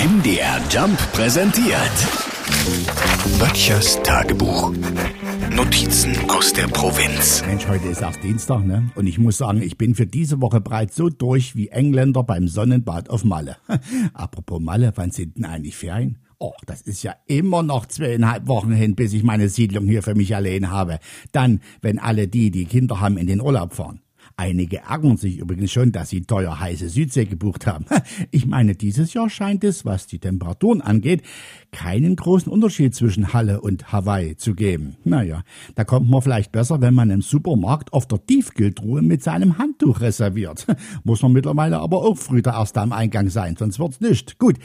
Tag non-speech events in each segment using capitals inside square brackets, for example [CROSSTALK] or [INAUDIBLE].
MDR Jump präsentiert. Böttchers Tagebuch. Notizen aus der Provinz. Mensch, heute ist erst Dienstag, ne? Und ich muss sagen, ich bin für diese Woche bereits so durch wie Engländer beim Sonnenbad auf Malle. [LAUGHS] Apropos Malle, wann sind denn eigentlich Ferien? Oh, das ist ja immer noch zweieinhalb Wochen hin, bis ich meine Siedlung hier für mich allein habe. Dann, wenn alle die, die Kinder haben, in den Urlaub fahren. Einige ärgern sich übrigens schon, dass sie teuer heiße Südsee gebucht haben. Ich meine, dieses Jahr scheint es, was die Temperaturen angeht, keinen großen Unterschied zwischen Halle und Hawaii zu geben. Naja, da kommt man vielleicht besser, wenn man im Supermarkt auf der Tiefkühltruhe mit seinem Handtuch reserviert. Muss man mittlerweile aber auch früher erst am Eingang sein, sonst wird's nicht. Gut,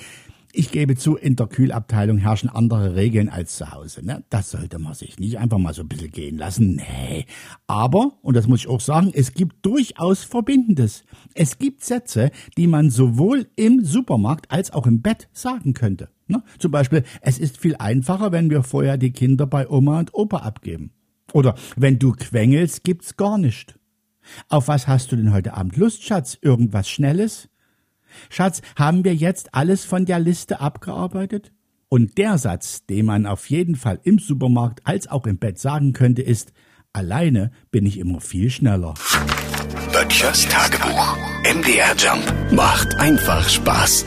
ich gebe zu, in der Kühlabteilung herrschen andere Regeln als zu Hause. Ne? Das sollte man sich nicht einfach mal so ein bisschen gehen lassen. Nee. Aber, und das muss ich auch sagen, es gibt durchaus Verbindendes. Es gibt Sätze, die man sowohl im Supermarkt als auch im Bett sagen könnte. Ne? Zum Beispiel, es ist viel einfacher, wenn wir vorher die Kinder bei Oma und Opa abgeben. Oder wenn du quengelst, gibt's gar nicht. Auf was hast du denn heute Abend Lust, Schatz? Irgendwas Schnelles? Schatz, haben wir jetzt alles von der Liste abgearbeitet? Und der Satz, den man auf jeden Fall im Supermarkt als auch im Bett sagen könnte, ist, alleine bin ich immer viel schneller. Böttchers Tagebuch. MDR Jump macht einfach Spaß.